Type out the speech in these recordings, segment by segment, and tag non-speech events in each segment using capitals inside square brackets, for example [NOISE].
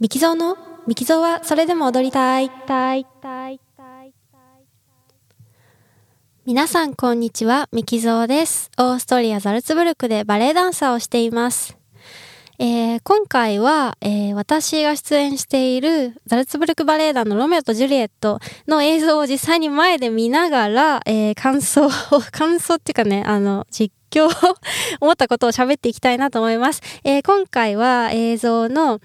ミキゾーの？ミキゾーはそれでも踊りたい。たいたいたい皆さんこんにちは、ミキゾーです。オーストリア・ザルツブルクでバレエダンサーをしています。えー今回は、えー私が出演しているザルツブルクバレエ団のロメオとジュリエットの映像を実際に前で見ながら、えー感想を、[LAUGHS] 感想っていうかね、あの、実況を思ったことを喋っていきたいなと思います。え今回は映像の、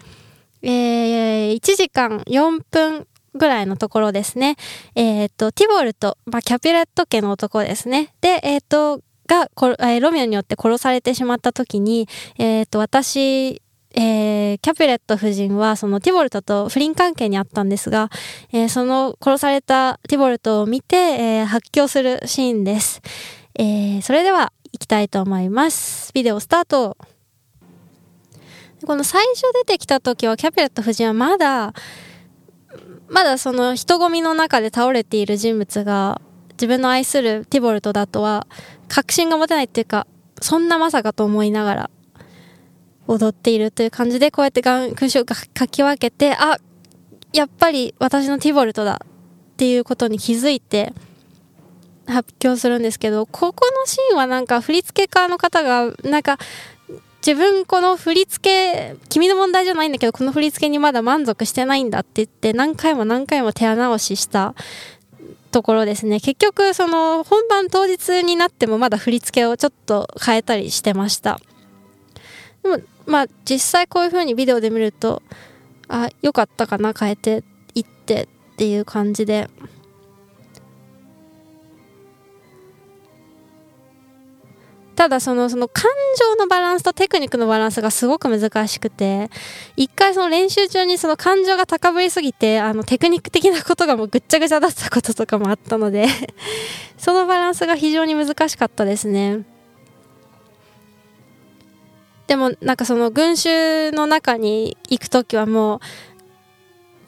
えー1時間4分ぐらいのところですね。えっ、と、ティボルト、まあ、キャピュレット家の男ですね。で、えっ、と、が、えロミオによって殺されてしまった時に、えっ、と、私、えーキャピュレット夫人はそのティボルトと不倫関係にあったんですが、えーその殺されたティボルトを見て、えー発狂するシーンです。えーそれでは行きたいと思います。ビデオスタート。この最初出てきた時はキャピュレット夫人はまだまだその人混みの中で倒れている人物が自分の愛するティボルトだとは確信が持てないっていうかそんなまさかと思いながら踊っているという感じでこうやってがん勲章をかき分けてあやっぱり私のティボルトだっていうことに気づいて発表するんですけどここのシーンはなんか振付家の方がなんか自分この振り付け君の問題じゃないんだけどこの振り付けにまだ満足してないんだって言って何回も何回も手直しした。ところですね。結局その本番当日になってもまだ振り付けをちょっと変えたりしてました。でもまあ実際こういう風にビデオで見るとあ良かったかな変えていってっていう感じで。ただそのその感情のバランスとテクニックのバランスがすごく難しくて一回その練習中にその感情が高ぶりすぎてあのテクニック的なことがもうぐっちゃぐちゃだったこととかもあったので [LAUGHS] そのバランスが非常に難しかったですね。でもなんかその群衆の中に行く時はも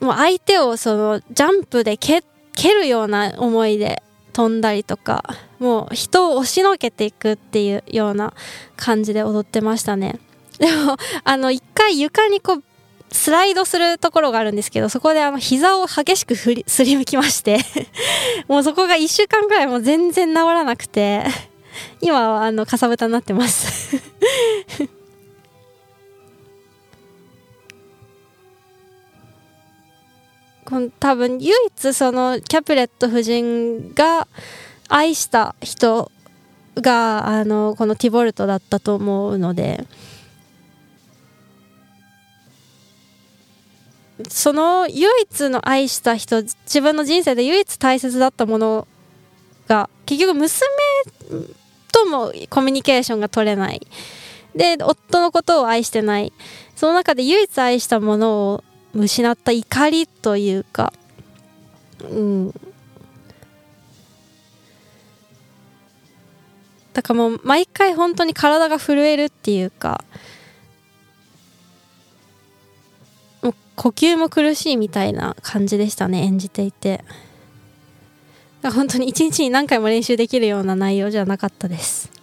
うもう相手をそのジャンプで蹴蹴るような思いで飛んだりとかもう人を押しのけていくっていうような感じで踊ってましたね。[LAUGHS] でもあの一回床にこうスライドするところがあるんですけどそこであの膝を激しく振りすりむきまして [LAUGHS] もうそこが1週間ぐらいもう全然治らなくて今はあのかさぶたになってます。この多分唯一そのキャプレット夫人が愛した人があのこのティボルトだったと思うのでその唯一の愛した人自分の人生で唯一大切だったものが結局娘ともコミュニケーションが取れない。で夫のことを愛してない。その中で唯一愛したものを失った怒りというかうん。だからもう毎回本当に体が震えるっていうかもう呼吸も苦しいみたいな感じでしたね演じていて。本当に一日に何回も練習できるような内容じゃなかったです。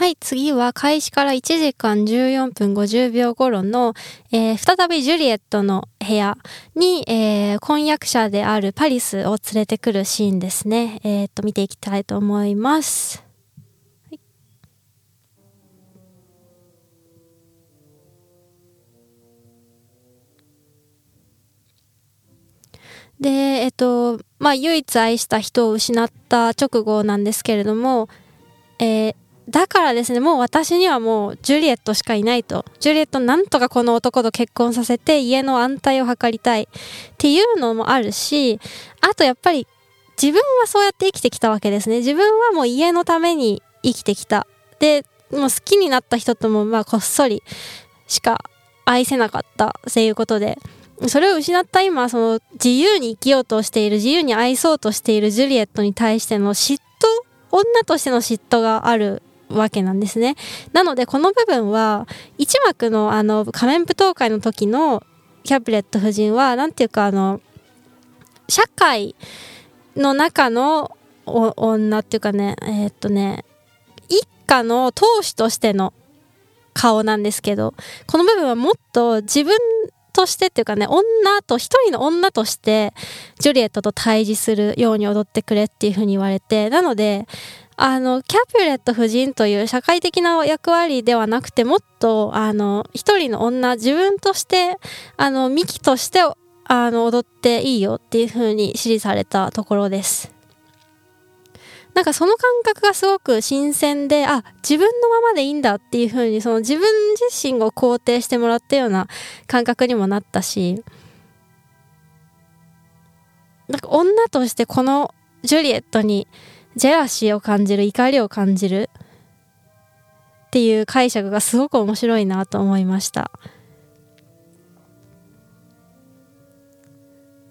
はい、次は開始から1時間14分50秒頃の、えー再びジュリエットの部屋に、えー婚約者であるパリスを連れてくるシーンですね。えっ、と、見ていきたいと思います。で、えっ、と、まあ、唯一愛した人を失った直後なんですけれども、えーだからですねもう私にはもうジュリエットしかいないと。ジュリエットなんとかこの男と結婚させて家の安泰を図りたいっていうのもあるしあとやっぱり自分はそうやって生きてきたわけですね。自分はもう家のために生きてきた。でもう好きになった人ともまあこっそりしか愛せなかったっていうことで。それを失った今その自由に生きようとしている自由に愛そうとしているジュリエットに対しての嫉妬女としての嫉妬があるわけなんですね。なのでこの部分は一幕のあの仮面舞踏会の時のキャプレット夫人はなんていうかあの社会の中の女っていうかねえーっとね一家の当主としての顔なんですけどこの部分はもっと自分としてっていうかね女と一人の女としてジュリエットと対峙するように踊ってくれっていうふうに言われてなのであのキャピュレット夫人という社会的な役割ではなくてもっとあの一人の女自分としてあのミキとしてあの踊っていいよっていうふうに指示されたところです。なんかその感覚がすごく新鮮で、あ、自分のままでいいんだっていう風に、その自分自身を肯定してもらったような感覚にもなったし、なんか女としてこのジュリエットにジェラシーを感じる、怒りを感じるっていう解釈がすごく面白いなと思いました。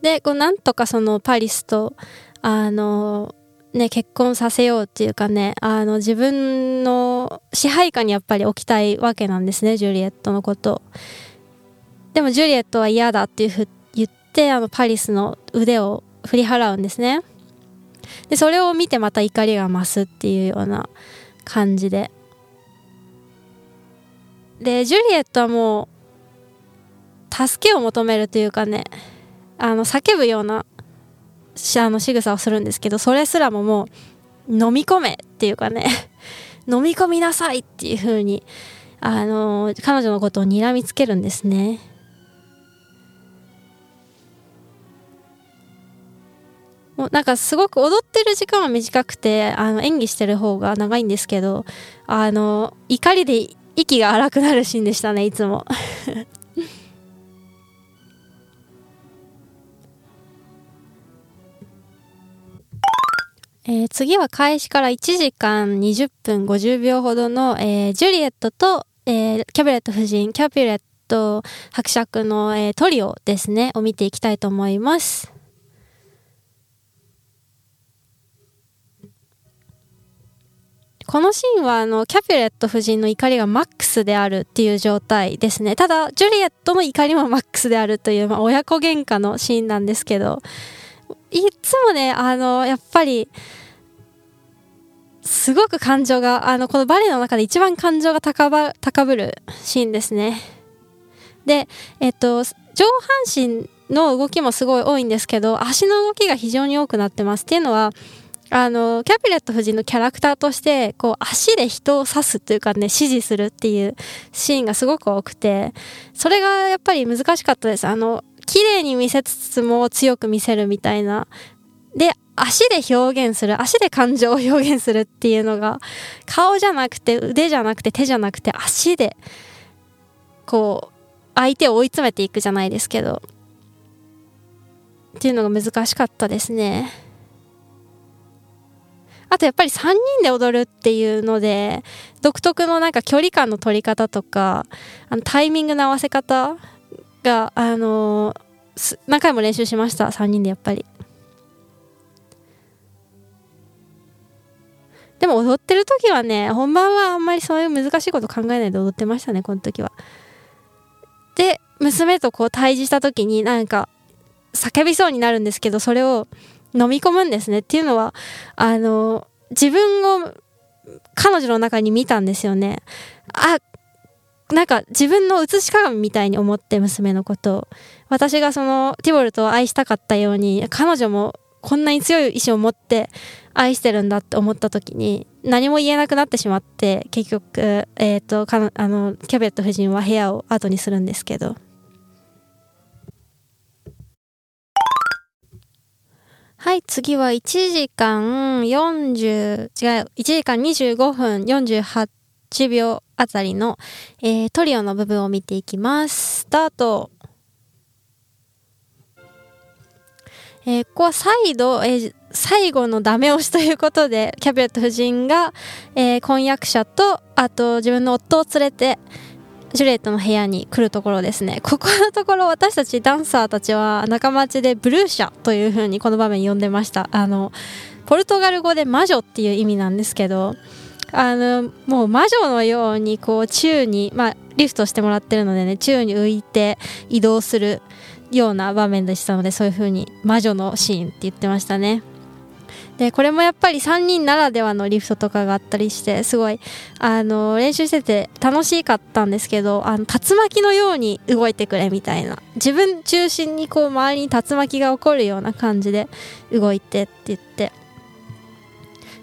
で、こうなんとかそのパリスと、あの、ね、結婚させようっていうかね、あの、自分の支配下にやっぱり置きたいわけなんですね、ジュリエットのこと。でもジュリエットは嫌だっていうふ言って、あの、パリスの腕を振り払うんですね。で、それを見てまた怒りが増すっていうような感じで。で、ジュリエットはもう、助けを求めるというかね、あの、叫ぶようなあの仕草をするんですけどそれすらももう飲み込めっていうかね [LAUGHS] 飲み込みなさいっていう風にあの彼女のことを睨みつけるんですねもうなんかすごく踊ってる時間は短くてあの演技してる方が長いんですけどあの怒りで息が荒くなるシーンでしたねいつも [LAUGHS] えー、次は開始から1時間20分50秒ほどの、えー、ジュリエットと、えー、キャビレット夫人、キャビレット伯爵の、えー、トリオですね、を見ていきたいと思います。このシーンはあのキャピュレット夫人の怒りがマックスであるっていう状態ですねただジュリエットの怒りもマックスであるという、まあ、親子喧嘩のシーンなんですけどいつもねあのやっぱりすごく感情が、あの、このバレエの中で一番感情が高ば高ぶるシーンですね。で、えっと、上半身の動きもすごい多いんですけど、足の動きが非常に多くなってます。っていうのは、あの、キャピレット夫人のキャラクターとして、こう、足で人を刺すというかね、指示するっていうシーンがすごく多くて、それがやっぱり難しかったです。あの、綺麗に見せつつも強く見せるみたいな。で、足で表現する、足で感情を表現するっていうのが、顔じゃなくて腕じゃなくて手じゃなくて足で、こう、相手を追い詰めていくじゃないですけど、っていうのが難しかったですね。あとやっぱり3人で踊るっていうので、独特のなんか距離感の取り方とか、あのタイミングの合わせ方が、あのー、何回も練習しました、3人でやっぱり。でも踊ってる時はね、本番はあんまりそういう難しいこと考えないで踊ってましたね、この時は。で、娘とこう対峙した時になんか叫びそうになるんですけど、それを飲み込むんですね。っていうのは、あの、自分を彼女の中に見たんですよね。あ、なんか自分の写し鏡みたいに思って娘のことを。私がそのティボルトを愛したかったように、彼女もこんなに強い意志を持って愛してるんだって思った時に何も言えなくなってしまって結局、えーと、かあのキャベット夫人は部屋を後にするんですけどはい次は1時間40違う1時間25分48秒あたりの、えー、トリオの部分を見ていきます。スタート。えー、ここは再度、えー、最後のダメ押しということで、キャビレット夫人が、えー、婚約者と、あと自分の夫を連れて、ジュレットの部屋に来るところですね。ここのところ私たちダンサーたちは仲間内でブルーシャという風にこの場面呼んでました。あの、ポルトガル語で魔女っていう意味なんですけど、あの、もう魔女のようにこう宙に、まあリフトしてもらってるのでね、宙に浮いて移動するような場面でしたのでそういう風に魔女のシーンって言ってましたねでこれもやっぱり3人ならではのリフトとかがあったりしてすごいあの練習してて楽しかったんですけどあの竜巻のように動いてくれみたいな。自分中心にこう周りに竜巻が起こるような感じで動いてって言って。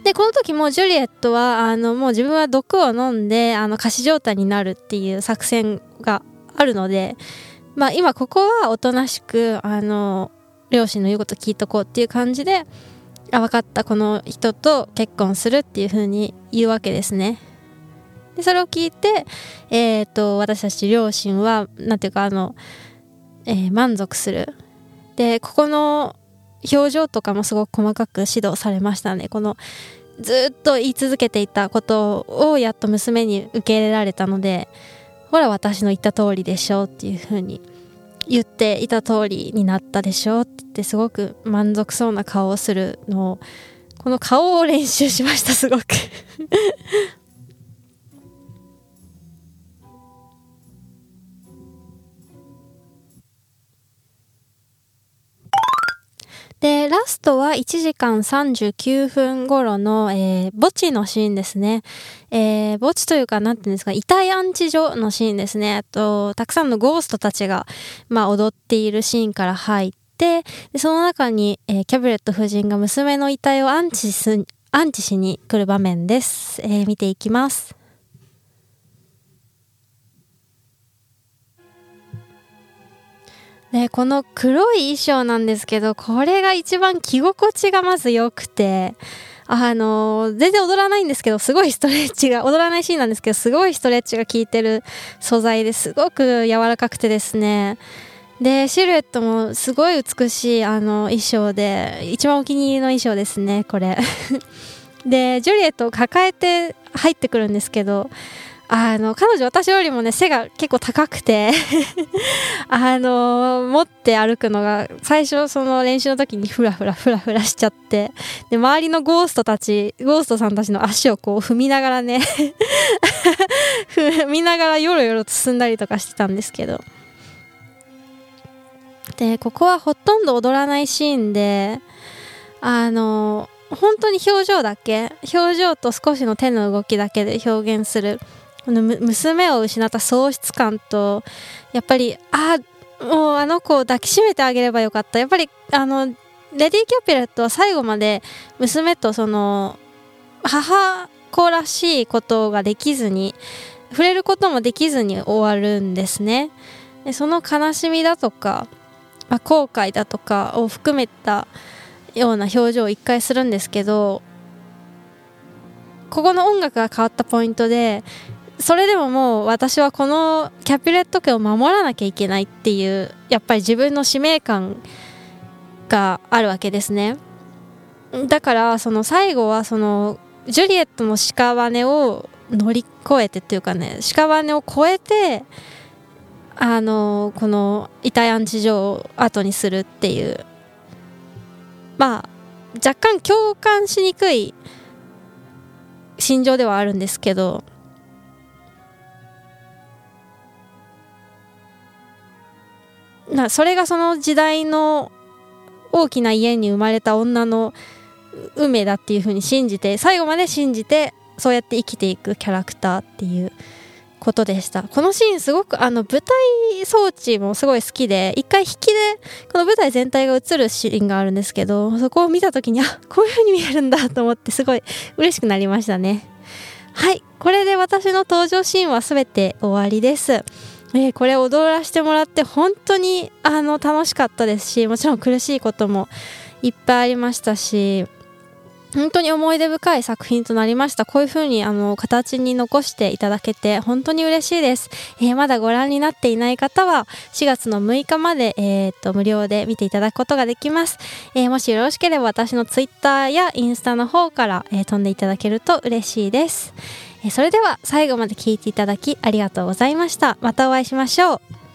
でこの時もジュリエットはあのもう自分は毒を飲んであの仮死状態になるっていう作戦があるのでまあ今ここはおとなしくあの両親の言うこと聞いとこうっていう感じであ分かったこの人と結婚するっていう風に言うわけですね。でそれを聞いて、えーと、私たち両親は何ていうかあの、えー、満足する。でここの表情とかもすごく細かく指導されましたね。このずっと言い続けていたことをやっと娘に受け入れられたのでほら私の言った通りでしょうっていう風に言っていた通りになったでしょっってすごく満足そうな顔をするのをこの顔を練習しましたすごく [LAUGHS] で、ラストは1時間39分頃の、えー、墓地のシーンですね。えー、墓地というか、なんていうんですか、遺体安置所のシーンですね。と、たくさんのゴーストたちが、まあ、踊っているシーンから入って、でその中に、えー、キャブレット夫人が娘の遺体を安置す、安置しに来る場面です。えー、見ていきます。でこの黒い衣装なんですけどこれが一番着心地がまず良くてあの全然踊らないんですけどすごいストレッチが踊らないシーンなんですけどすごいストレッチが効いてる素材ですごく柔らかくてですねでシルエットもすごい美しいあの衣装で一番お気に入りの衣装ですねこれ。[LAUGHS] でジュリエットを抱えて入ってくるんですけどあの彼女私よりもね背が結構高くて [LAUGHS] あの持って歩くのが最初その練習の時にフラフラフラフラしちゃってで周りのゴーストたちゴーストさんたちの足をこう踏みながらね [LAUGHS] 踏みながらよろよろ進んだりとかしてたんですけど。でここはほとんど踊らないシーンであの本当に表情だけ表情と少しの手の動きだけで表現するこの娘を失った喪失感とやっぱりあもうあの子を抱きしめてあげればよかった。やっぱりあのレディー・キャピレットは最後まで娘とその母子らしいことができずに触れることもできずに終わるんですね。でその悲しみだとか、まあ、後悔だとかを含めたような表情を一回するんですけどここの音楽が変わったポイントでそれでももう私はこのキャピュレット家を守らなきゃいけないっていうやっぱり自分の使命感があるわけですね。だからその最後はそのジュリエットの屍を乗り越えてっていうかね屍を越えてあのこの遺体安置所を後にするっていう。まあ若干共感しにくい心情ではあるんですけど。なそれがその時代の大きな家に生まれた女の運命だっていう風に信じて最後まで信じてそうやって生きていくキャラクターっていう。ことでした。このシーンすごくあの舞台装置もすごい好きで一回引きでこの舞台全体が映るシーンがあるんですけどそこを見た時に [LAUGHS] あこういう風に見えるんだと思ってすごい嬉しくなりましたね。はいこれで私の登場シーンは全て終わりです。えー、これ踊らせてもらって本当にあの楽しかったですしもちろん苦しいこともいっぱいありましたし本当に思い出深い作品となりました。こういう風にあの形に残していただけて本当に嬉しいです。えー、まだご覧になっていない方は4月の6日まで、えー、と無料で見ていただくことができます。えー、もしよろしければ私の Twitter やインスタの方から、え飛んでいただけると嬉しいです。えそれでは最後まで聴いていただきありがとうございました。またお会いしましょう。